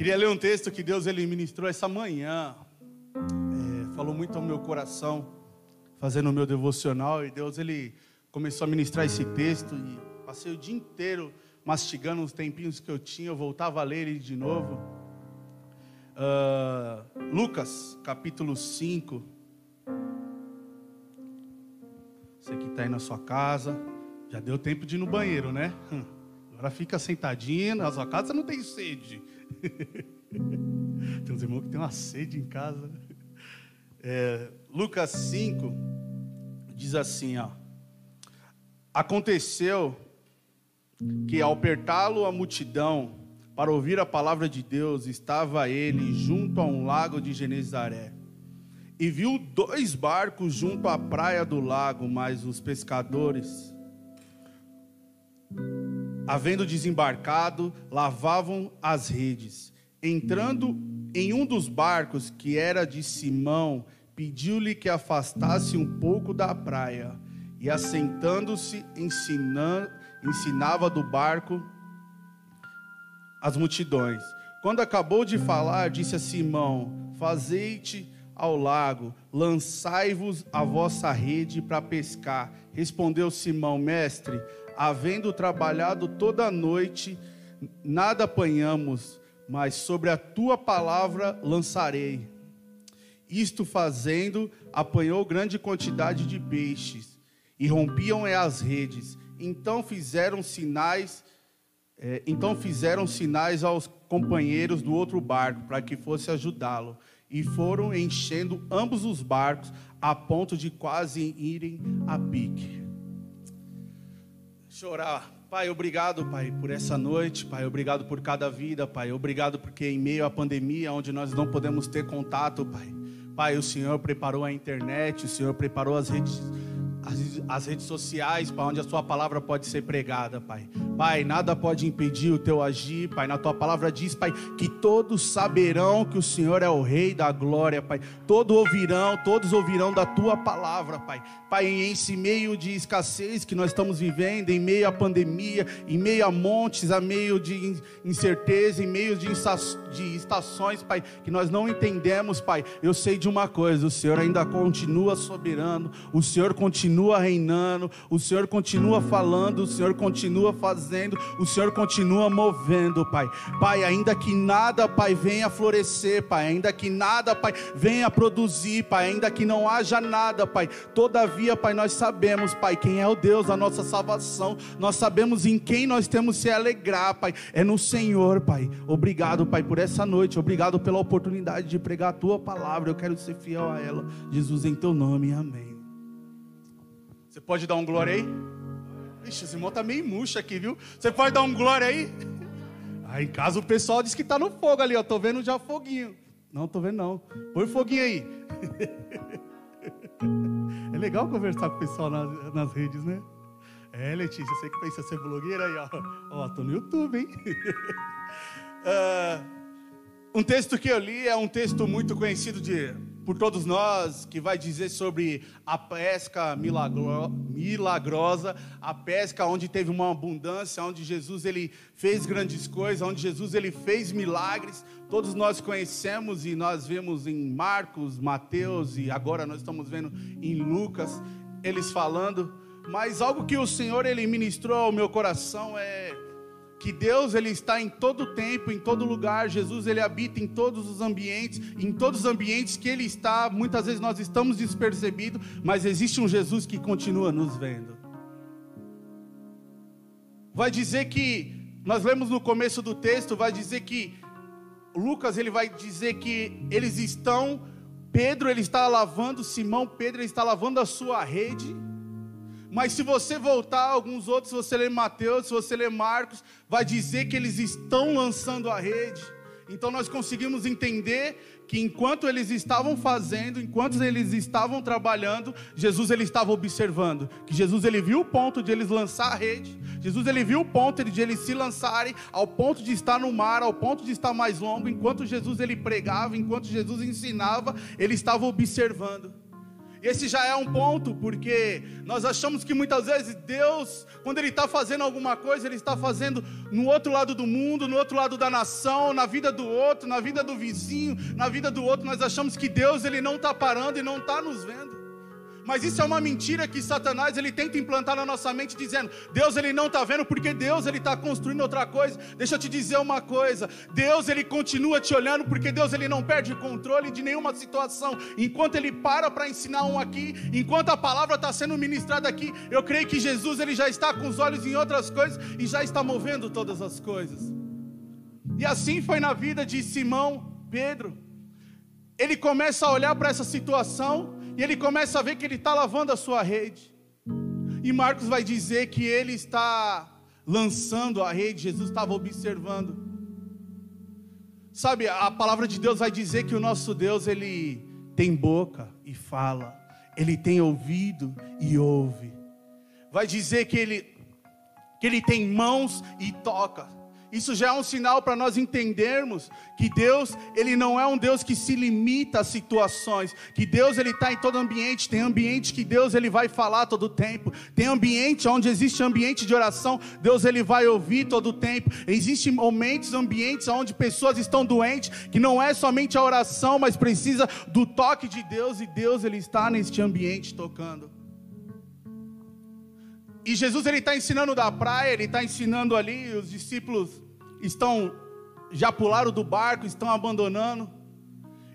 Queria ler um texto que Deus ele ministrou essa manhã. É, falou muito ao meu coração, fazendo o meu devocional. E Deus ele começou a ministrar esse texto. E passei o dia inteiro mastigando os tempinhos que eu tinha. Eu voltava a ler ele de novo. Uh, Lucas, capítulo 5. Você que está aí na sua casa, já deu tempo de ir no banheiro, né? Hum, agora fica sentadinho, na sua casa não tem sede. tem uns irmãos que tem uma sede em casa. É, Lucas 5 diz assim: ó, Aconteceu que ao apertá-lo a multidão para ouvir a palavra de Deus, estava ele junto a um lago de Genezaré. E viu dois barcos junto à praia do lago, mas os pescadores, havendo desembarcado, lavavam as redes. Entrando em um dos barcos, que era de Simão, pediu-lhe que afastasse um pouco da praia. E assentando-se, ensinava do barco as multidões. Quando acabou de falar, disse a Simão: Fazei-te ao lago, lançai-vos a vossa rede para pescar. Respondeu Simão: Mestre, havendo trabalhado toda a noite, nada apanhamos, mas sobre a tua palavra lançarei. Isto fazendo, apanhou grande quantidade de peixes, e rompiam as redes. Então fizeram sinais, é, então fizeram sinais aos companheiros do outro barco para que fosse ajudá-lo, e foram enchendo ambos os barcos a ponto de quase irem a pique. Chorar. Pai, obrigado, Pai, por essa noite, Pai, obrigado por cada vida, Pai, obrigado porque em meio à pandemia, onde nós não podemos ter contato, Pai, Pai, o Senhor preparou a internet, o Senhor preparou as redes as, redes sociais para onde a sua palavra pode ser pregada, Pai. Pai, nada pode impedir o teu agir, Pai. Na tua palavra diz, Pai, que todos saberão que o Senhor é o Rei da glória, Pai. Todos ouvirão, todos ouvirão da tua palavra, Pai. Pai, em esse meio de escassez que nós estamos vivendo, em meio à pandemia, em meio a montes, a meio de incerteza, em meio de estações, Pai, que nós não entendemos, Pai. Eu sei de uma coisa: o Senhor ainda continua soberano, o Senhor continua continua reinando, o Senhor continua falando, o Senhor continua fazendo, o Senhor continua movendo, Pai. Pai, ainda que nada, Pai, venha florescer, Pai, ainda que nada, Pai, venha produzir, Pai, ainda que não haja nada, Pai. Todavia, Pai, nós sabemos, Pai, quem é o Deus da nossa salvação. Nós sabemos em quem nós temos se alegrar, Pai. É no Senhor, Pai. Obrigado, Pai, por essa noite. Obrigado pela oportunidade de pregar a tua palavra. Eu quero ser fiel a ela. Jesus, em teu nome. Amém. Você pode dar um glória aí? Ixi, esse irmão tá meio murcho aqui, viu? Você pode dar um glória aí? Aí em casa o pessoal diz que tá no fogo ali, ó. Tô vendo já foguinho. Não, tô vendo não. Põe foguinho aí. É legal conversar com o pessoal nas, nas redes, né? É, Letícia, você que pensa ser blogueira aí, ó. Ó, tô no YouTube, hein? uh, um texto que eu li é um texto muito conhecido de por todos nós, que vai dizer sobre a pesca milagro, milagrosa, a pesca onde teve uma abundância, onde Jesus ele fez grandes coisas, onde Jesus ele fez milagres. Todos nós conhecemos e nós vemos em Marcos, Mateus e agora nós estamos vendo em Lucas eles falando. Mas algo que o Senhor ele ministrou ao meu coração é que Deus ele está em todo tempo, em todo lugar. Jesus ele habita em todos os ambientes, em todos os ambientes que ele está. Muitas vezes nós estamos despercebidos, mas existe um Jesus que continua nos vendo. Vai dizer que nós lemos no começo do texto, vai dizer que Lucas ele vai dizer que eles estão Pedro ele está lavando, Simão Pedro ele está lavando a sua rede. Mas se você voltar alguns outros, se você ler Mateus, se você ler Marcos, vai dizer que eles estão lançando a rede. Então nós conseguimos entender que enquanto eles estavam fazendo, enquanto eles estavam trabalhando, Jesus ele estava observando. Que Jesus ele viu o ponto de eles lançar a rede. Jesus ele viu o ponto de eles se lançarem ao ponto de estar no mar, ao ponto de estar mais longo. Enquanto Jesus ele pregava, enquanto Jesus ensinava, ele estava observando. Esse já é um ponto, porque nós achamos que muitas vezes Deus, quando Ele está fazendo alguma coisa, Ele está fazendo no outro lado do mundo, no outro lado da nação, na vida do outro, na vida do vizinho, na vida do outro. Nós achamos que Deus Ele não está parando e não está nos vendo. Mas isso é uma mentira que Satanás ele tenta implantar na nossa mente, dizendo: Deus ele não está vendo porque Deus ele está construindo outra coisa. Deixa eu te dizer uma coisa: Deus ele continua te olhando porque Deus ele não perde controle de nenhuma situação. Enquanto ele para para ensinar um aqui, enquanto a palavra está sendo ministrada aqui, eu creio que Jesus ele já está com os olhos em outras coisas e já está movendo todas as coisas. E assim foi na vida de Simão Pedro. Ele começa a olhar para essa situação e ele começa a ver que ele está lavando a sua rede. E Marcos vai dizer que ele está lançando a rede, Jesus estava observando. Sabe, a palavra de Deus vai dizer que o nosso Deus, ele tem boca e fala, ele tem ouvido e ouve. Vai dizer que ele, que ele tem mãos e toca. Isso já é um sinal para nós entendermos que Deus, ele não é um Deus que se limita a situações, que Deus ele está em todo ambiente, tem ambiente que Deus ele vai falar todo o tempo, tem ambiente onde existe ambiente de oração, Deus ele vai ouvir todo o tempo. Existem momentos, ambientes onde pessoas estão doentes, que não é somente a oração, mas precisa do toque de Deus e Deus ele está neste ambiente tocando. E Jesus ele está ensinando da praia, ele está ensinando ali, os discípulos estão já pularam do barco, estão abandonando.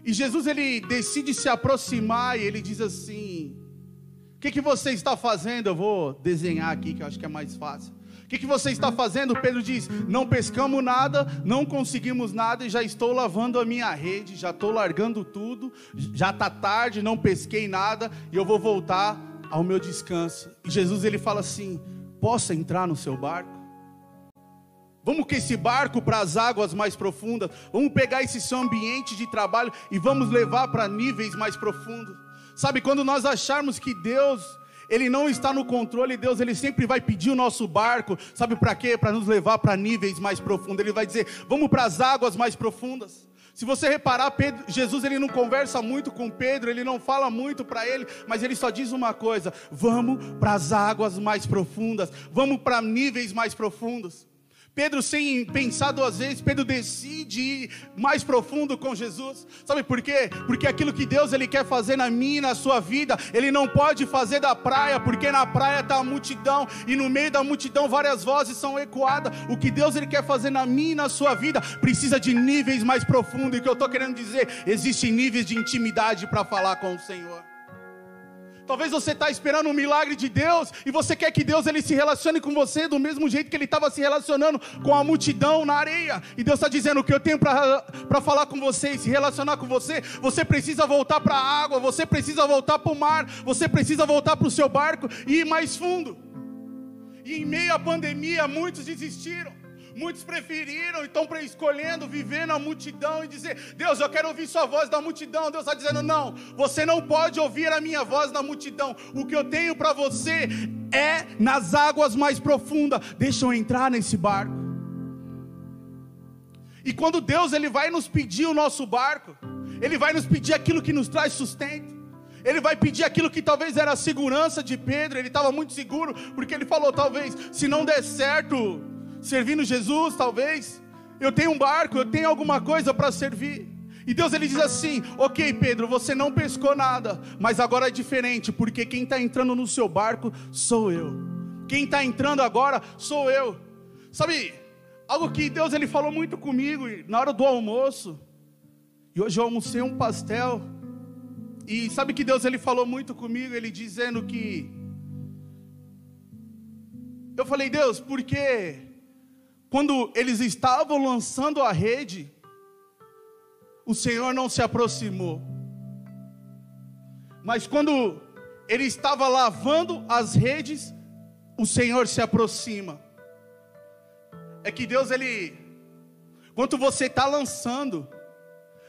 E Jesus ele decide se aproximar e ele diz assim: O que, que você está fazendo? Eu vou desenhar aqui que eu acho que é mais fácil. O que, que você está fazendo? Pedro diz: Não pescamos nada, não conseguimos nada e já estou lavando a minha rede, já estou largando tudo, já está tarde, não pesquei nada e eu vou voltar ao meu descanso. E Jesus ele fala assim: posso entrar no seu barco? Vamos com esse barco para as águas mais profundas. Vamos pegar esse seu ambiente de trabalho e vamos levar para níveis mais profundos. Sabe, quando nós acharmos que Deus, Ele não está no controle, Deus, Ele sempre vai pedir o nosso barco. Sabe para quê? Para nos levar para níveis mais profundos. Ele vai dizer: vamos para as águas mais profundas. Se você reparar, Pedro, Jesus ele não conversa muito com Pedro, ele não fala muito para ele, mas ele só diz uma coisa: vamos para as águas mais profundas, vamos para níveis mais profundos. Pedro, sem pensar duas vezes, Pedro decide ir mais profundo com Jesus. Sabe por quê? Porque aquilo que Deus ele quer fazer na minha e na sua vida, ele não pode fazer da praia, porque na praia está a multidão e no meio da multidão várias vozes são ecoadas. O que Deus ele quer fazer na minha e na sua vida precisa de níveis mais profundos. E o que eu estou querendo dizer, existem níveis de intimidade para falar com o Senhor. Talvez você está esperando um milagre de Deus e você quer que Deus ele se relacione com você do mesmo jeito que ele estava se relacionando com a multidão na areia. E Deus está dizendo: o que eu tenho para falar com você e se relacionar com você, você precisa voltar para a água, você precisa voltar para o mar, você precisa voltar para o seu barco e ir mais fundo. E em meio à pandemia, muitos desistiram. Muitos preferiram, estão escolhendo viver na multidão e dizer: Deus, eu quero ouvir Sua voz na multidão. Deus está dizendo: Não, você não pode ouvir a minha voz na multidão. O que eu tenho para você é nas águas mais profundas. Deixa eu entrar nesse barco. E quando Deus ele vai nos pedir o nosso barco, Ele vai nos pedir aquilo que nos traz sustento. Ele vai pedir aquilo que talvez era a segurança de Pedro. Ele estava muito seguro, porque ele falou: talvez, se não der certo, servindo Jesus, talvez. Eu tenho um barco, eu tenho alguma coisa para servir. E Deus ele diz assim: Ok, Pedro, você não pescou nada, mas agora é diferente, porque quem está entrando no seu barco sou eu. Quem está entrando agora sou eu. Sabe, algo que Deus ele falou muito comigo na hora do almoço. E hoje eu almocei um pastel. E sabe que Deus ele falou muito comigo, ele dizendo que eu falei, Deus, por que quando eles estavam lançando a rede, o Senhor não se aproximou. Mas quando ele estava lavando as redes, o Senhor se aproxima. É que Deus, Ele, quando você está lançando,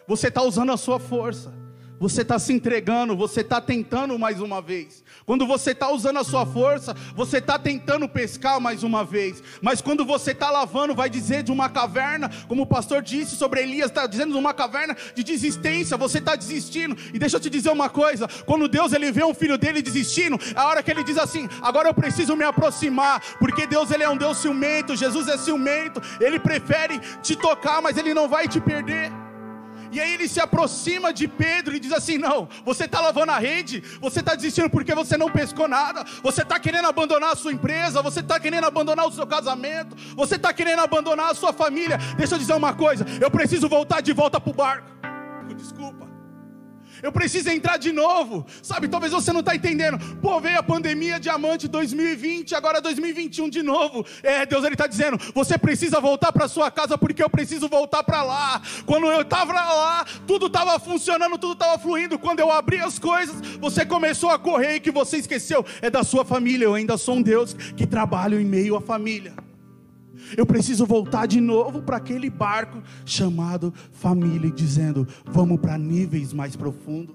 você está usando a sua força, você está se entregando, você está tentando mais uma vez. Quando você está usando a sua força, você está tentando pescar mais uma vez. Mas quando você está lavando, vai dizer de uma caverna, como o pastor disse sobre Elias, está dizendo de uma caverna de desistência, você está desistindo. E deixa eu te dizer uma coisa: quando Deus ele vê um filho dele desistindo, é a hora que ele diz assim: agora eu preciso me aproximar, porque Deus ele é um Deus ciumento, Jesus é ciumento, ele prefere te tocar, mas ele não vai te perder. E aí ele se aproxima de Pedro e diz assim: Não, você está lavando a rede, você está desistindo porque você não pescou nada, você está querendo abandonar a sua empresa, você está querendo abandonar o seu casamento, você está querendo abandonar a sua família. Deixa eu dizer uma coisa: eu preciso voltar de volta para o barco. Desculpa. Eu preciso entrar de novo. Sabe, talvez você não está entendendo. Pô, veio a pandemia diamante 2020, agora 2021 de novo. É, Deus ele está dizendo: você precisa voltar para sua casa porque eu preciso voltar para lá. Quando eu estava lá, tudo estava funcionando, tudo estava fluindo. Quando eu abri as coisas, você começou a correr e que você esqueceu é da sua família. Eu ainda sou um Deus que trabalha em meio à família. Eu preciso voltar de novo para aquele barco chamado família, dizendo: vamos para níveis mais profundos.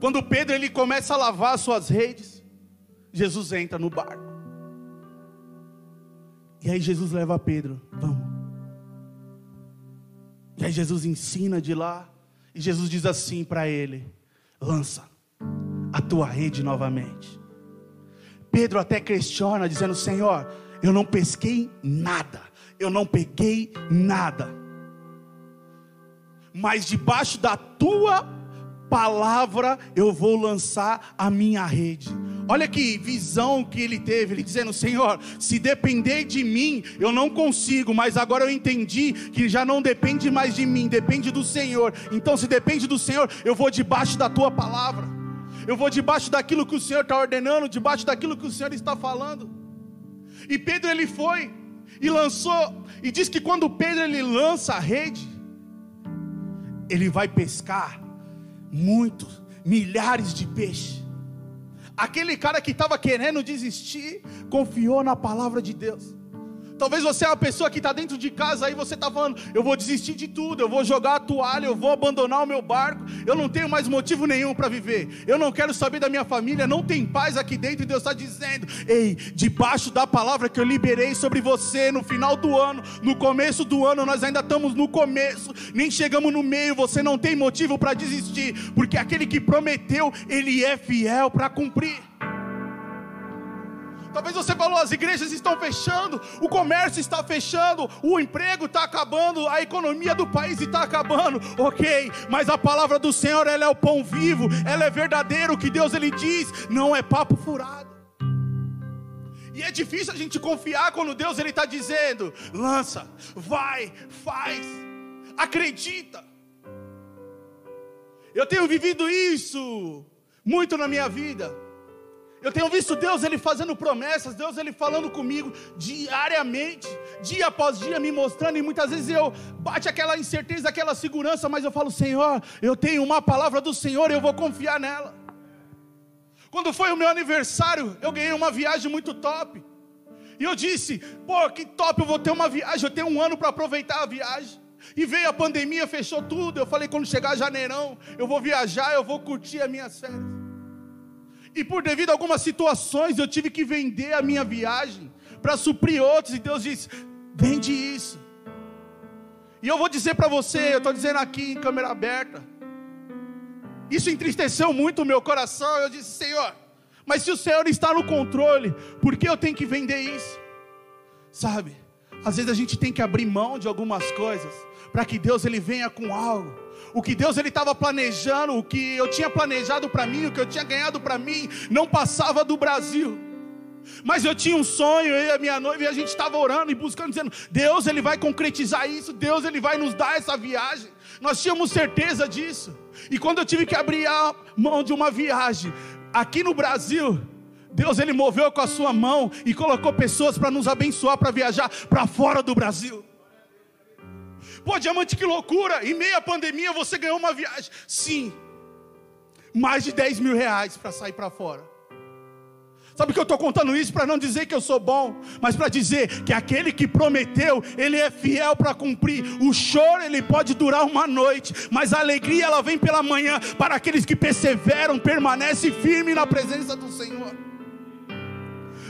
Quando Pedro ele começa a lavar suas redes, Jesus entra no barco. E aí Jesus leva Pedro, vamos. E aí Jesus ensina de lá, e Jesus diz assim para ele: lança a tua rede novamente. Pedro até questiona, dizendo: Senhor, eu não pesquei nada, eu não peguei nada, mas debaixo da tua palavra eu vou lançar a minha rede. Olha que visão que ele teve, ele dizendo: Senhor, se depender de mim, eu não consigo, mas agora eu entendi que já não depende mais de mim, depende do Senhor. Então, se depende do Senhor, eu vou debaixo da tua palavra eu vou debaixo daquilo que o Senhor está ordenando, debaixo daquilo que o Senhor está falando. E Pedro ele foi e lançou, e diz que quando Pedro ele lança a rede, ele vai pescar muitos, milhares de peixes. Aquele cara que estava querendo desistir, confiou na palavra de Deus. Talvez você é uma pessoa que está dentro de casa aí, você está falando, eu vou desistir de tudo, eu vou jogar a toalha, eu vou abandonar o meu barco, eu não tenho mais motivo nenhum para viver, eu não quero saber da minha família, não tem paz aqui dentro, e Deus está dizendo, ei, debaixo da palavra que eu liberei sobre você no final do ano, no começo do ano, nós ainda estamos no começo, nem chegamos no meio, você não tem motivo para desistir, porque aquele que prometeu, ele é fiel para cumprir. Talvez você falou, as igrejas estão fechando, o comércio está fechando, o emprego está acabando, a economia do país está acabando. Ok, mas a palavra do Senhor ela é o pão vivo, ela é verdadeira. O que Deus ele diz não é papo furado. E é difícil a gente confiar quando Deus ele está dizendo: lança, vai, faz, acredita. Eu tenho vivido isso muito na minha vida. Eu tenho visto Deus ele fazendo promessas, Deus ele falando comigo diariamente, dia após dia me mostrando e muitas vezes eu bate aquela incerteza, aquela segurança, mas eu falo, Senhor, eu tenho uma palavra do Senhor, eu vou confiar nela. Quando foi o meu aniversário, eu ganhei uma viagem muito top. E eu disse, pô, que top, eu vou ter uma viagem, eu tenho um ano para aproveitar a viagem. E veio a pandemia, fechou tudo. Eu falei, quando chegar janeirão, eu vou viajar, eu vou curtir as minhas férias. E por devido a algumas situações, eu tive que vender a minha viagem para suprir outros. E Deus disse: vende isso. E eu vou dizer para você, eu estou dizendo aqui em câmera aberta. Isso entristeceu muito o meu coração. Eu disse: Senhor, mas se o Senhor está no controle, por que eu tenho que vender isso? Sabe? Às vezes a gente tem que abrir mão de algumas coisas para que Deus ele venha com algo o que Deus ele estava planejando, o que eu tinha planejado para mim, o que eu tinha ganhado para mim, não passava do Brasil. Mas eu tinha um sonho, eu e a minha noiva, e a gente estava orando e buscando, dizendo: Deus ele vai concretizar isso, Deus ele vai nos dar essa viagem. Nós tínhamos certeza disso. E quando eu tive que abrir a mão de uma viagem aqui no Brasil, Deus ele moveu com a sua mão e colocou pessoas para nos abençoar para viajar para fora do Brasil. Pô, diamante, que loucura! Em meio à pandemia você ganhou uma viagem. Sim, mais de 10 mil reais para sair para fora. Sabe que eu estou contando isso para não dizer que eu sou bom, mas para dizer que aquele que prometeu, ele é fiel para cumprir. O choro ele pode durar uma noite, mas a alegria ela vem pela manhã para aqueles que perseveram, permanecem firmes na presença do Senhor.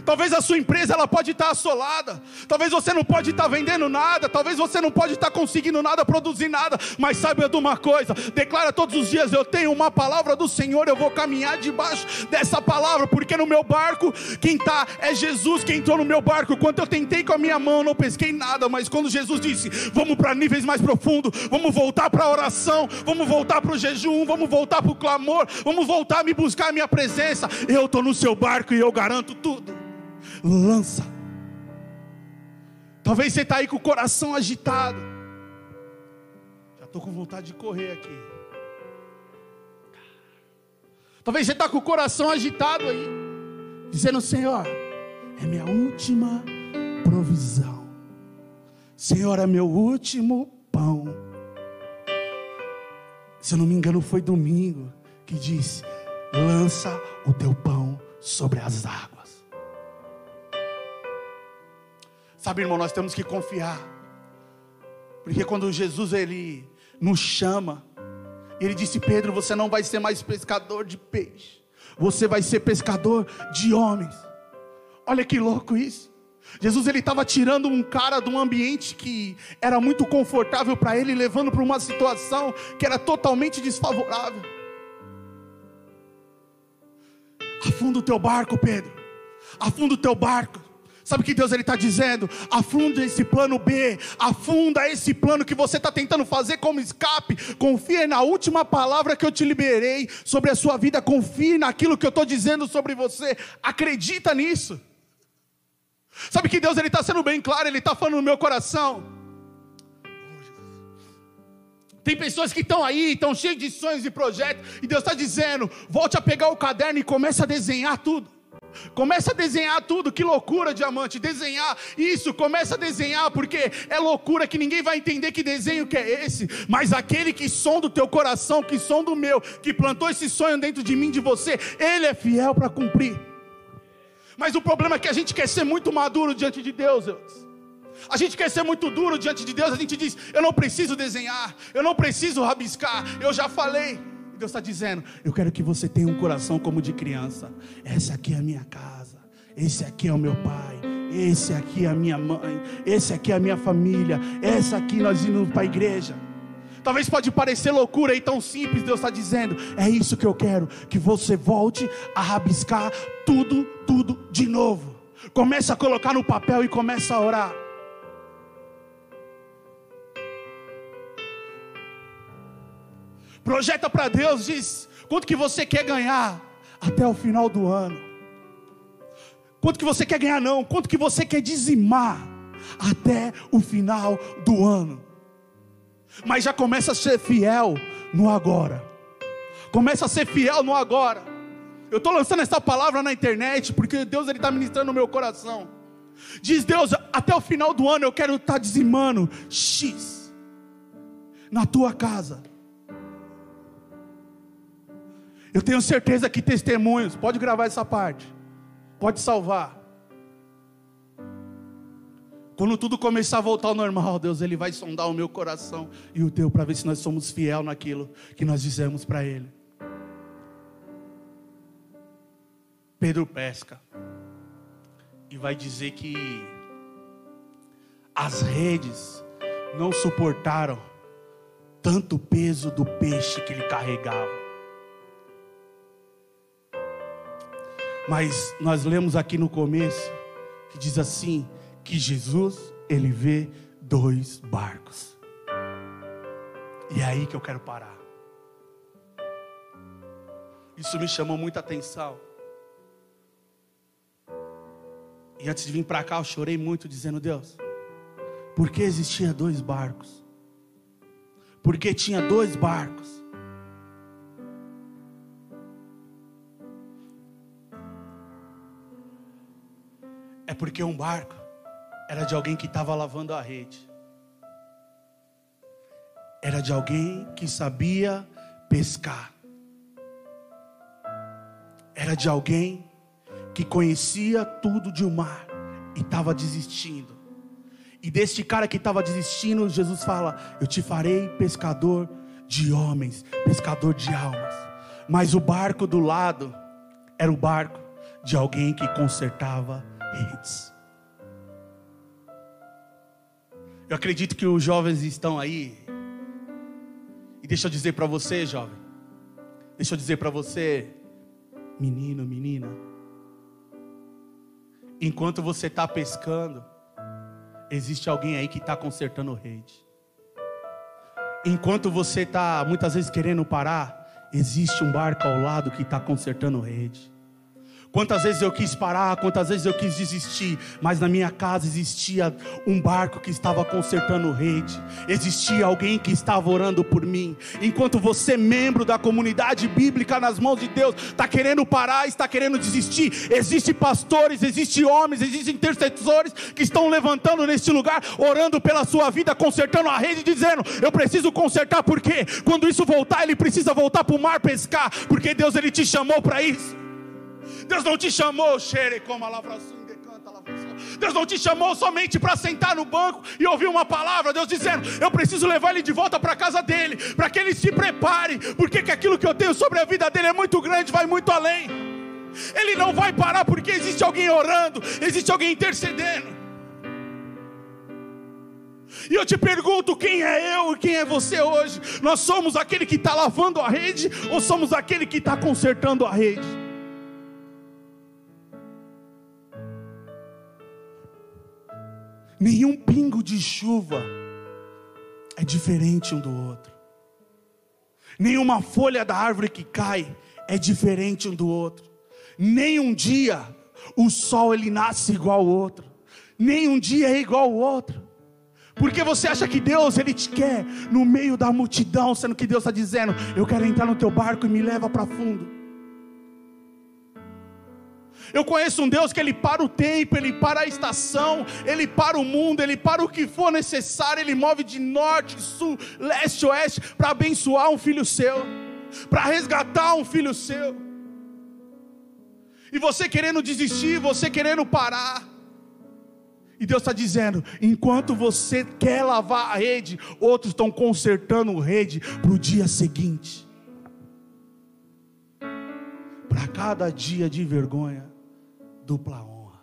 Talvez a sua empresa ela pode estar assolada. Talvez você não pode estar vendendo nada. Talvez você não pode estar conseguindo nada, produzir nada. Mas saiba de uma coisa: declara todos os dias: eu tenho uma palavra do Senhor. Eu vou caminhar debaixo dessa palavra, porque no meu barco quem está é Jesus que entrou no meu barco. Quando eu tentei com a minha mão, não pesquei nada. Mas quando Jesus disse: vamos para níveis mais profundos, vamos voltar para a oração, vamos voltar para o jejum, vamos voltar para o clamor, vamos voltar a me buscar a minha presença. Eu estou no seu barco e eu garanto tudo lança. Talvez você está aí com o coração agitado. Já estou com vontade de correr aqui. Talvez você está com o coração agitado aí, dizendo: Senhor, é minha última provisão. Senhor, é meu último pão. Se eu não me engano, foi domingo que disse: lança o teu pão sobre as águas. Sabe, irmão, nós temos que confiar. Porque quando Jesus ele nos chama, ele disse: Pedro, você não vai ser mais pescador de peixe, você vai ser pescador de homens. Olha que louco isso. Jesus ele estava tirando um cara de um ambiente que era muito confortável para ele, levando para uma situação que era totalmente desfavorável. Afunda o teu barco, Pedro. Afunda o teu barco. Sabe o que Deus está dizendo? Afunda esse plano B, afunda esse plano que você está tentando fazer como escape. Confie na última palavra que eu te liberei sobre a sua vida. Confie naquilo que eu estou dizendo sobre você. Acredita nisso. Sabe que Deus está sendo bem claro, Ele está falando no meu coração. Tem pessoas que estão aí, estão cheias de sonhos e projetos, e Deus está dizendo: volte a pegar o caderno e comece a desenhar tudo. Começa a desenhar tudo, que loucura, diamante. Desenhar isso, começa a desenhar, porque é loucura que ninguém vai entender que desenho que é esse. Mas aquele que sonda o teu coração, que sonda o meu, que plantou esse sonho dentro de mim, de você, ele é fiel para cumprir. Mas o problema é que a gente quer ser muito maduro diante de Deus. A gente quer ser muito duro diante de Deus. A gente diz: Eu não preciso desenhar, eu não preciso rabiscar, eu já falei. Deus está dizendo: Eu quero que você tenha um coração como de criança. Essa aqui é a minha casa. Esse aqui é o meu pai. Esse aqui é a minha mãe. Esse aqui é a minha família. Essa aqui nós indo para a igreja. Talvez pode parecer loucura e tão simples. Deus está dizendo: É isso que eu quero. Que você volte a rabiscar tudo, tudo de novo. Comece a colocar no papel e comece a orar. Projeta para Deus, diz quanto que você quer ganhar até o final do ano. Quanto que você quer ganhar não, quanto que você quer dizimar até o final do ano. Mas já começa a ser fiel no agora. Começa a ser fiel no agora. Eu estou lançando essa palavra na internet porque Deus está ministrando no meu coração. Diz Deus, até o final do ano eu quero estar tá dizimando X na tua casa. Eu tenho certeza que testemunhos, pode gravar essa parte, pode salvar. Quando tudo começar a voltar ao normal, Deus, Ele vai sondar o meu coração e o teu para ver se nós somos fiel naquilo que nós dizemos para Ele. Pedro pesca e vai dizer que as redes não suportaram tanto peso do peixe que ele carregava. Mas nós lemos aqui no começo que diz assim: que Jesus, ele vê dois barcos. E é aí que eu quero parar. Isso me chamou muita atenção. E antes de vir para cá, eu chorei muito, dizendo: Deus, por que existia dois barcos? Porque tinha dois barcos. Porque um barco era de alguém que estava lavando a rede. Era de alguém que sabia pescar. Era de alguém que conhecia tudo de um mar e estava desistindo. E deste cara que estava desistindo, Jesus fala: Eu te farei pescador de homens, pescador de almas. Mas o barco do lado era o barco de alguém que consertava redes. Eu acredito que os jovens estão aí. E deixa eu dizer para você, jovem. Deixa eu dizer para você, menino, menina. Enquanto você está pescando, existe alguém aí que está consertando rede. Enquanto você está muitas vezes querendo parar, existe um barco ao lado que está consertando rede. Quantas vezes eu quis parar, quantas vezes eu quis desistir, mas na minha casa existia um barco que estava consertando rede, existia alguém que estava orando por mim. Enquanto você, membro da comunidade bíblica nas mãos de Deus, está querendo parar, está querendo desistir, existem pastores, existem homens, existem intercessores que estão levantando neste lugar, orando pela sua vida, consertando a rede, dizendo: Eu preciso consertar, porque quando isso voltar, ele precisa voltar para o mar pescar, porque Deus ele te chamou para isso. Deus não te chamou, xere como a Deus não te chamou somente para sentar no banco e ouvir uma palavra. Deus dizendo: Eu preciso levar ele de volta para a casa dele, para que ele se prepare, porque que aquilo que eu tenho sobre a vida dele é muito grande, vai muito além. Ele não vai parar porque existe alguém orando, existe alguém intercedendo. E eu te pergunto: quem é eu e quem é você hoje? Nós somos aquele que está lavando a rede ou somos aquele que está consertando a rede? Nenhum pingo de chuva é diferente um do outro. Nenhuma folha da árvore que cai é diferente um do outro. Nem um dia o sol ele nasce igual ao outro. Nem um dia é igual ao outro. Porque você acha que Deus ele te quer no meio da multidão, sendo que Deus está dizendo: Eu quero entrar no teu barco e me leva para fundo. Eu conheço um Deus que Ele para o tempo, Ele para a estação, Ele para o mundo, Ele para o que for necessário, Ele move de norte, sul, leste, oeste, para abençoar um filho seu, para resgatar um filho seu. E você querendo desistir, você querendo parar. E Deus está dizendo: enquanto você quer lavar a rede, outros estão consertando a rede para o dia seguinte. Para cada dia de vergonha, dupla honra.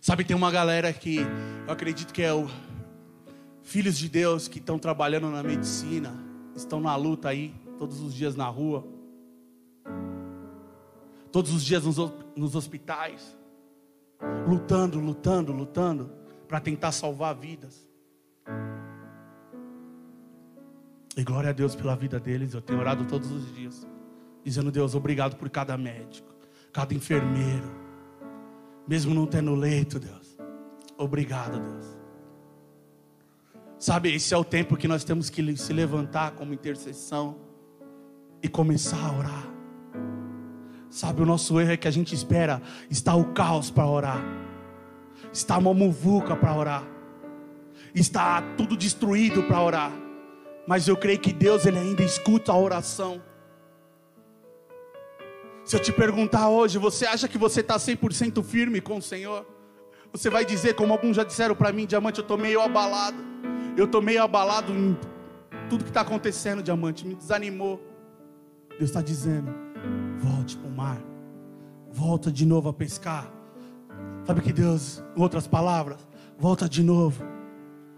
Sabe, tem uma galera que eu acredito que é o filhos de Deus que estão trabalhando na medicina, estão na luta aí, todos os dias na rua, todos os dias nos, nos hospitais, lutando, lutando, lutando para tentar salvar vidas. E glória a Deus pela vida deles. Eu tenho orado todos os dias, dizendo: Deus, obrigado por cada médico, cada enfermeiro, mesmo não tendo leito, Deus. Obrigado, Deus. Sabe, esse é o tempo que nós temos que se levantar como intercessão e começar a orar. Sabe, o nosso erro é que a gente espera está o caos para orar, está uma muvuca para orar, está tudo destruído para orar mas eu creio que Deus ele ainda escuta a oração. Se eu te perguntar hoje, você acha que você está 100% firme com o Senhor? Você vai dizer, como alguns já disseram para mim, diamante, eu estou meio abalado. Eu estou meio abalado em tudo que está acontecendo, diamante, me desanimou. Deus está dizendo: volte para o mar, volta de novo a pescar. Sabe que Deus, em outras palavras, volta de novo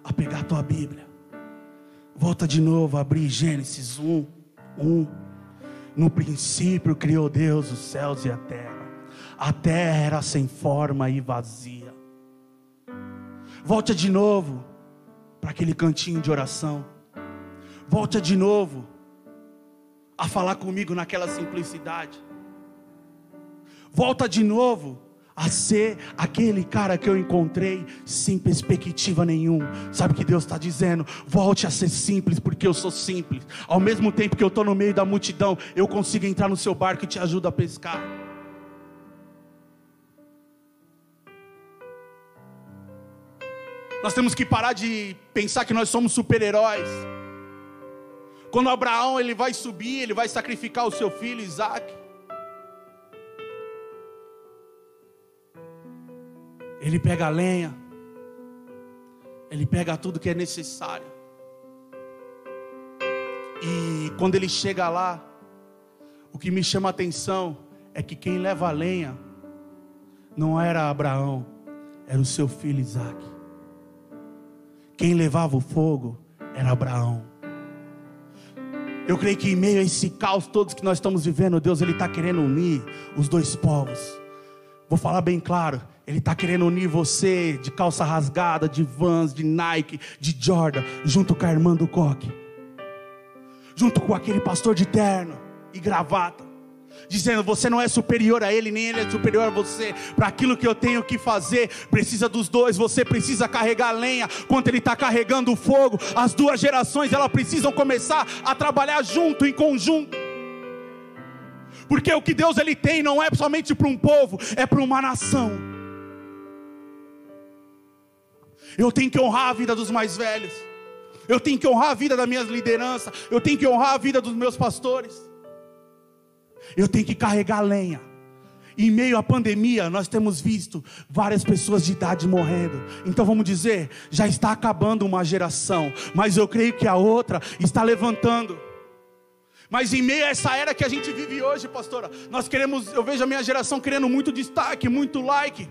a pegar a tua Bíblia Volta de novo a abrir Gênesis 1, 1. No princípio criou Deus os céus e a terra. A terra era sem forma e vazia. Volta de novo para aquele cantinho de oração. Volta de novo a falar comigo naquela simplicidade. Volta de novo a ser aquele cara que eu encontrei sem perspectiva nenhuma. Sabe o que Deus está dizendo? Volte a ser simples, porque eu sou simples. Ao mesmo tempo que eu estou no meio da multidão, eu consigo entrar no seu barco e te ajudo a pescar. Nós temos que parar de pensar que nós somos super-heróis. Quando Abraão ele vai subir, ele vai sacrificar o seu filho Isaac. Ele pega a lenha, ele pega tudo que é necessário. E quando ele chega lá, o que me chama a atenção é que quem leva a lenha não era Abraão, era o seu filho Isaac. Quem levava o fogo era Abraão. Eu creio que em meio a esse caos todos que nós estamos vivendo, Deus ele está querendo unir os dois povos. Vou falar bem claro, ele está querendo unir você de calça rasgada, de Vans, de Nike, de Jordan, junto com a irmã do coque, junto com aquele pastor de terno e gravata dizendo: Você não é superior a ele, nem ele é superior a você. Para aquilo que eu tenho que fazer, precisa dos dois. Você precisa carregar lenha, quando ele está carregando o fogo. As duas gerações elas precisam começar a trabalhar junto, em conjunto. Porque o que Deus ele tem não é somente para um povo, é para uma nação. Eu tenho que honrar a vida dos mais velhos. Eu tenho que honrar a vida da minha liderança. Eu tenho que honrar a vida dos meus pastores eu tenho que carregar lenha. Em meio à pandemia, nós temos visto várias pessoas de idade morrendo. Então vamos dizer, já está acabando uma geração, mas eu creio que a outra está levantando. Mas em meio a essa era que a gente vive hoje, pastora, nós queremos, eu vejo a minha geração querendo muito destaque, muito like.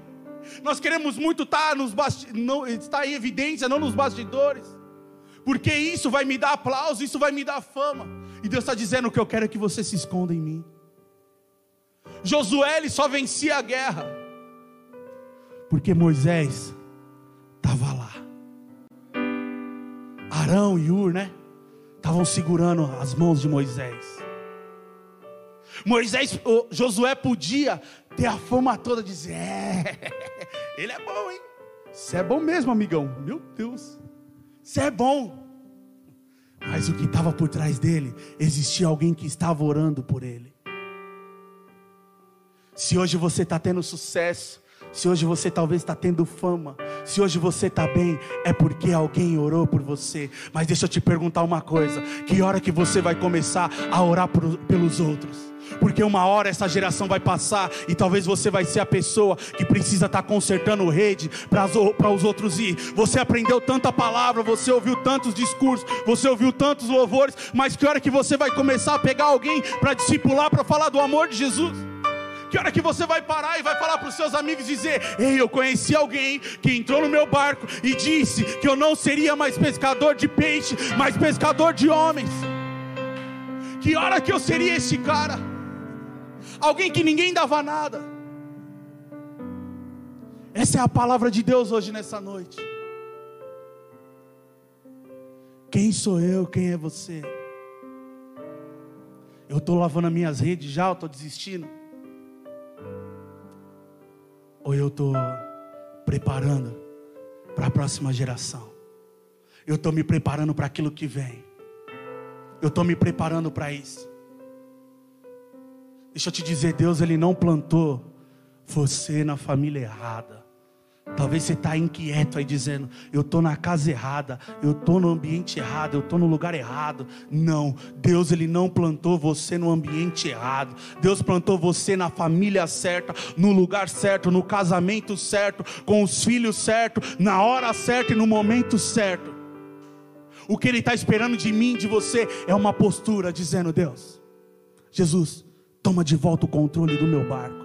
Nós queremos muito estar, tá nos basti não, estar em evidência, não nos bastidores. Porque isso vai me dar aplauso, isso vai me dar fama. E Deus está dizendo que eu quero é que você se esconda em mim. Josué ele só vencia a guerra, porque Moisés estava lá. Arão e Ur, né? Estavam segurando as mãos de Moisés. Moisés, Josué podia ter a fama toda de dizer: é, ele é bom, hein? Você é bom mesmo, amigão. Meu Deus, você é bom. Mas o que estava por trás dele, existia alguém que estava orando por ele. Se hoje você está tendo sucesso, se hoje você talvez está tendo fama, se hoje você está bem, é porque alguém orou por você. Mas deixa eu te perguntar uma coisa: que hora que você vai começar a orar por, pelos outros? Porque uma hora essa geração vai passar e talvez você vai ser a pessoa que precisa estar tá consertando rede para os outros ir. Você aprendeu tanta palavra, você ouviu tantos discursos, você ouviu tantos louvores, mas que hora que você vai começar a pegar alguém para discipular, para falar do amor de Jesus? Que hora que você vai parar e vai falar para os seus amigos dizer: Ei, eu conheci alguém que entrou no meu barco e disse que eu não seria mais pescador de peixe, mas pescador de homens. Que hora que eu seria esse cara? Alguém que ninguém dava nada. Essa é a palavra de Deus hoje nessa noite. Quem sou eu? Quem é você? Eu estou lavando as minhas redes já, eu estou desistindo ou eu estou preparando para a próxima geração? Eu estou me preparando para aquilo que vem. Eu estou me preparando para isso. Deixa eu te dizer, Deus ele não plantou você na família errada. Talvez você está inquieto aí dizendo: eu estou na casa errada, eu estou no ambiente errado, eu estou no lugar errado. Não, Deus ele não plantou você no ambiente errado. Deus plantou você na família certa, no lugar certo, no casamento certo, com os filhos certos, na hora certa e no momento certo. O que Ele está esperando de mim, de você, é uma postura dizendo: Deus, Jesus, toma de volta o controle do meu barco.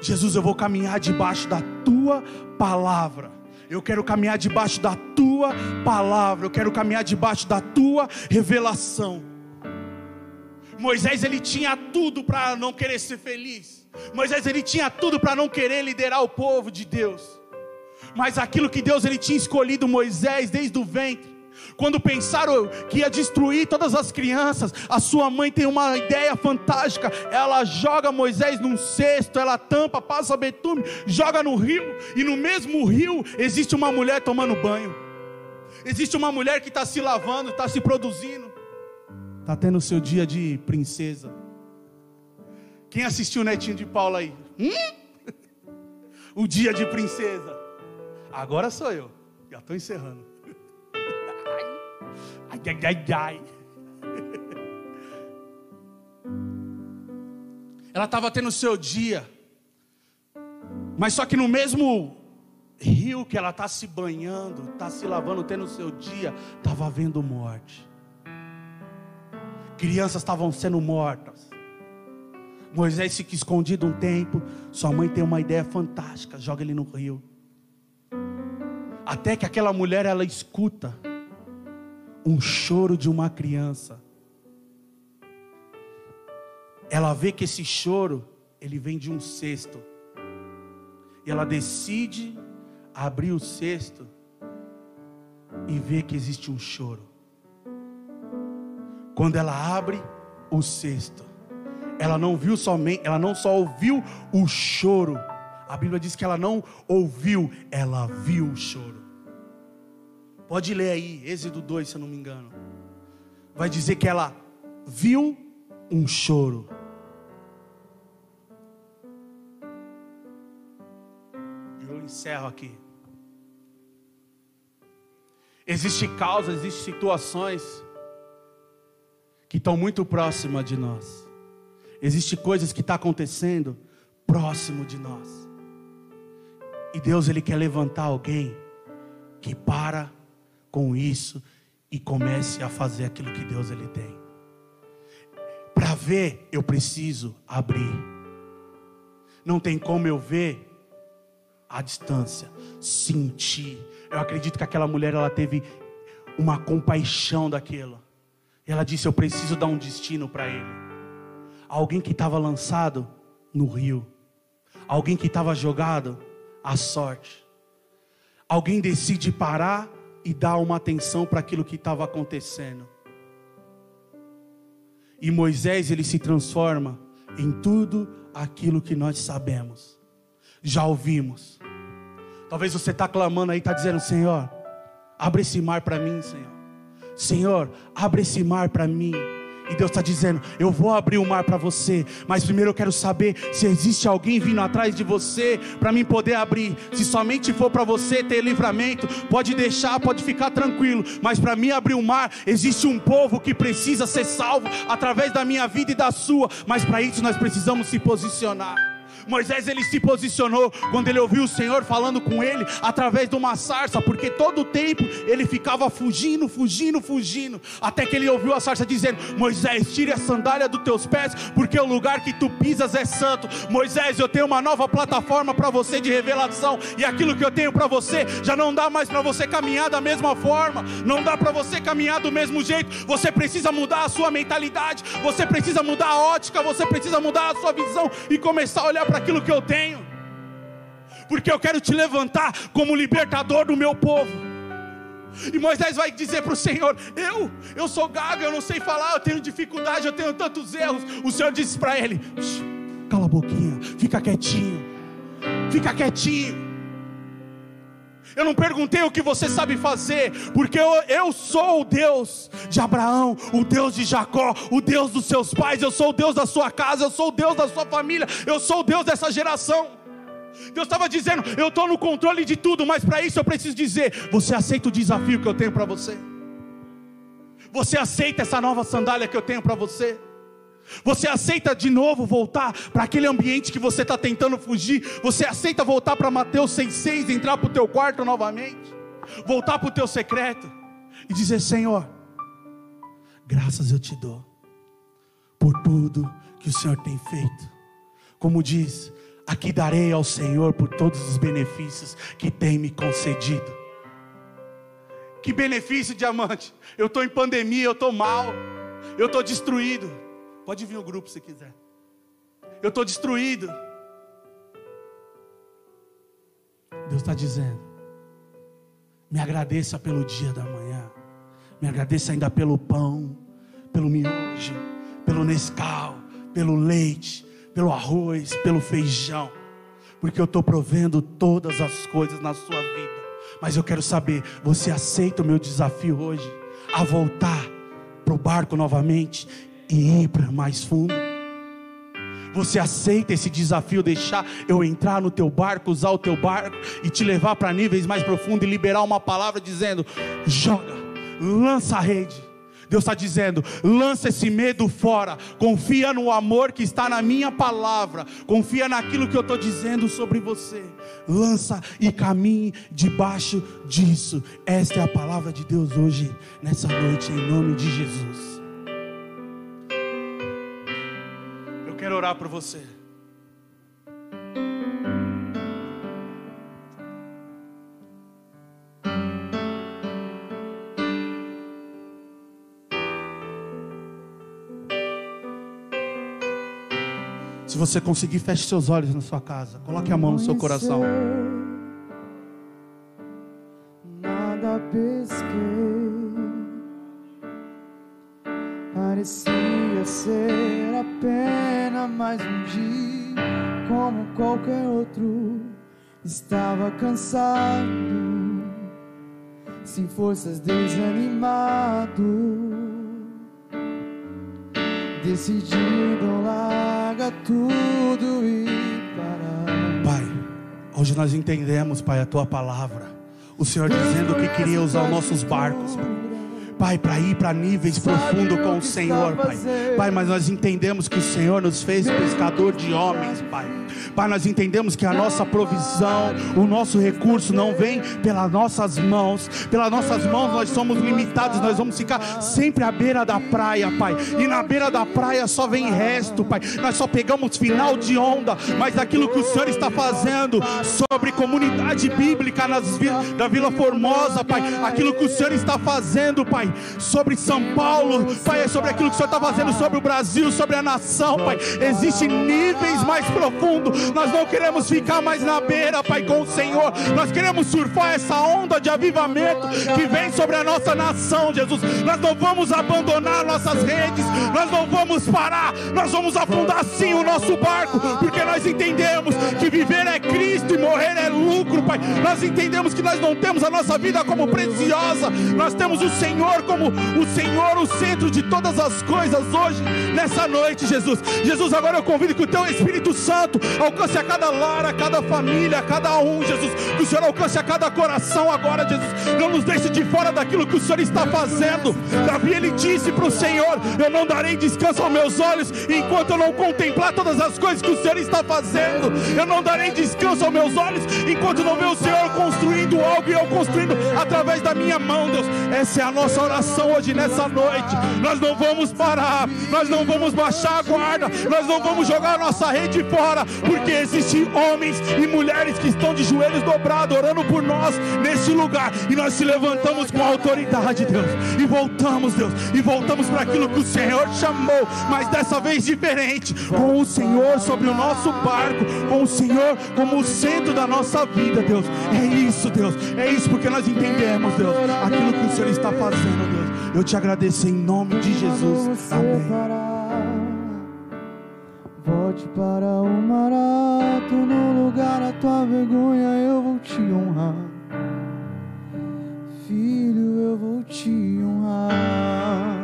Jesus, eu vou caminhar debaixo da tua palavra. Eu quero caminhar debaixo da tua palavra. Eu quero caminhar debaixo da tua revelação. Moisés ele tinha tudo para não querer ser feliz. Moisés ele tinha tudo para não querer liderar o povo de Deus. Mas aquilo que Deus ele tinha escolhido Moisés desde o ventre quando pensaram que ia destruir todas as crianças, a sua mãe tem uma ideia fantástica. Ela joga Moisés num cesto, ela tampa, passa betume, joga no rio, e no mesmo rio existe uma mulher tomando banho. Existe uma mulher que está se lavando, está se produzindo, está tendo o seu dia de princesa. Quem assistiu o netinho de Paula aí? Hum? O dia de princesa. Agora sou eu. Já estou encerrando. Ai, Ai, ai, ai. Ela estava tendo o seu dia, mas só que no mesmo rio que ela está se banhando, está se lavando, tendo o seu dia, estava havendo morte. Crianças estavam sendo mortas. Moisés fica escondido um tempo. Sua mãe tem uma ideia fantástica, joga ele no rio. Até que aquela mulher ela escuta um choro de uma criança. Ela vê que esse choro ele vem de um cesto. E ela decide abrir o cesto e vê que existe um choro. Quando ela abre o cesto, ela não viu somente, ela não só ouviu o choro. A Bíblia diz que ela não ouviu, ela viu o choro. Pode ler aí, Êxodo 2, se eu não me engano. Vai dizer que ela viu um choro. Eu encerro aqui. Existem causas, existem situações que estão muito próximas de nós. Existem coisas que estão tá acontecendo próximo de nós. E Deus ele quer levantar alguém que para com isso e comece a fazer aquilo que Deus ele tem. Para ver, eu preciso abrir. Não tem como eu ver à distância, sentir. Eu acredito que aquela mulher ela teve uma compaixão daquilo. Ela disse: Eu preciso dar um destino para ele alguém que estava lançado no rio, alguém que estava jogado à sorte. Alguém decide parar e dar uma atenção para aquilo que estava acontecendo. E Moisés ele se transforma em tudo aquilo que nós sabemos, já ouvimos. Talvez você está clamando aí, está dizendo: Senhor, abre esse mar para mim, Senhor. Senhor, abre esse mar para mim. E Deus está dizendo: Eu vou abrir o mar para você, mas primeiro eu quero saber se existe alguém vindo atrás de você para mim poder abrir. Se somente for para você ter livramento, pode deixar, pode ficar tranquilo. Mas para mim abrir o mar, existe um povo que precisa ser salvo através da minha vida e da sua. Mas para isso nós precisamos se posicionar. Moisés ele se posicionou quando ele ouviu o Senhor falando com ele através de uma sarça, porque todo o tempo ele ficava fugindo, fugindo, fugindo, até que ele ouviu a sarça dizendo: Moisés, tire a sandália dos teus pés, porque o lugar que tu pisas é santo. Moisés, eu tenho uma nova plataforma para você de revelação, e aquilo que eu tenho para você já não dá mais para você caminhar da mesma forma, não dá para você caminhar do mesmo jeito. Você precisa mudar a sua mentalidade, você precisa mudar a ótica, você precisa mudar a sua visão e começar a olhar para aquilo que eu tenho, porque eu quero te levantar como libertador do meu povo. E Moisés vai dizer para o Senhor: Eu, eu sou gago, eu não sei falar, eu tenho dificuldade, eu tenho tantos erros. O Senhor disse para ele: Cala a boquinha, fica quietinho, fica quietinho. Eu não perguntei o que você sabe fazer, porque eu, eu sou o Deus de Abraão, o Deus de Jacó, o Deus dos seus pais, eu sou o Deus da sua casa, eu sou o Deus da sua família, eu sou o Deus dessa geração. Deus estava dizendo: Eu estou no controle de tudo, mas para isso eu preciso dizer: Você aceita o desafio que eu tenho para você? Você aceita essa nova sandália que eu tenho para você? Você aceita de novo voltar para aquele ambiente que você está tentando fugir? Você aceita voltar para Mateus 6,6, entrar para o teu quarto novamente? Voltar para o teu secreto e dizer: Senhor, graças eu te dou por tudo que o Senhor tem feito. Como diz, aqui darei ao Senhor por todos os benefícios que tem me concedido. Que benefício, diamante? Eu estou em pandemia, eu estou mal, eu estou destruído. Pode vir o grupo se quiser. Eu estou destruído. Deus está dizendo: me agradeça pelo dia da manhã, me agradeça ainda pelo pão, pelo miojo, pelo Nescau, pelo leite, pelo arroz, pelo feijão, porque eu estou provendo todas as coisas na sua vida. Mas eu quero saber: você aceita o meu desafio hoje a voltar para o barco novamente e ir para mais fundo? Você aceita esse desafio, deixar eu entrar no teu barco, usar o teu barco e te levar para níveis mais profundos e liberar uma palavra dizendo: joga, lança a rede. Deus está dizendo: lança esse medo fora, confia no amor que está na minha palavra, confia naquilo que eu estou dizendo sobre você. Lança e caminhe debaixo disso. Esta é a palavra de Deus hoje, nessa noite, em nome de Jesus. Orar por você. Se você conseguir, feche seus olhos na sua casa. Coloque a mão no seu coração. Mais um dia, como qualquer outro. Estava cansado, sem forças, desanimado, decidido larga tudo e parar. Pai, hoje nós entendemos, Pai, a tua palavra. O Senhor dizendo que queria usar os nossos barcos, Pai. Pai, para ir para níveis profundos com o Senhor, Pai. Pai, mas nós entendemos que o Senhor nos fez pescador de homens, Pai. Pai, nós entendemos que a nossa provisão, o nosso recurso não vem pelas nossas mãos. Pelas nossas mãos nós somos limitados, nós vamos ficar sempre à beira da praia, Pai. E na beira da praia só vem resto, Pai. Nós só pegamos final de onda, mas aquilo que o Senhor está fazendo sobre comunidade bíblica nas da Vila Formosa, Pai. Aquilo que o Senhor está fazendo, Pai, sobre São Paulo, Pai, é sobre aquilo que o Senhor está fazendo sobre o Brasil, sobre a nação, Pai. Existem níveis mais profundos. Nós não queremos ficar mais na beira, Pai, com o Senhor. Nós queremos surfar essa onda de avivamento que vem sobre a nossa nação, Jesus. Nós não vamos abandonar nossas redes, nós não vamos parar, nós vamos afundar sim o nosso barco, porque nós entendemos que viver é Cristo e morrer é lucro, Pai. Nós entendemos que nós não temos a nossa vida como preciosa, nós temos o Senhor como o Senhor, o centro de todas as coisas hoje, nessa noite, Jesus. Jesus, agora eu convido que o Teu Espírito Santo alcance a cada lar, a cada família, a cada um, Jesus. Que o Senhor alcance a cada coração agora, Jesus. Não nos deixe de fora daquilo que o Senhor está fazendo. Davi, ele disse para o Senhor: Eu não darei descanso aos meus olhos enquanto eu não contemplar todas as coisas que o Senhor está fazendo. Eu não darei descanso aos meus olhos enquanto não ver o Senhor construindo algo e eu construindo através da minha mão, Deus. Essa é a nossa oração hoje, nessa noite. Nós não vamos parar, nós não vamos baixar a guarda, nós não vamos jogar a nossa rede fora, porque existem homens e mulheres que estão de joelhos dobrados, orando por nós nesse lugar, e nós se levantamos com autoridade, Deus, e voltamos, Deus, e voltamos para aquilo que o Senhor chamou, mas dessa vez diferente, com o Senhor sobre o nosso barco, com o Senhor como o centro da nossa vida, Deus. É isso, Deus, é isso porque nós entendemos, Deus, aquilo que o Senhor está fazendo. Eu te agradeço em nome de Jesus. Amém. Volte para o marato, no lugar da tua vergonha eu vou te honrar. Filho, eu vou te honrar.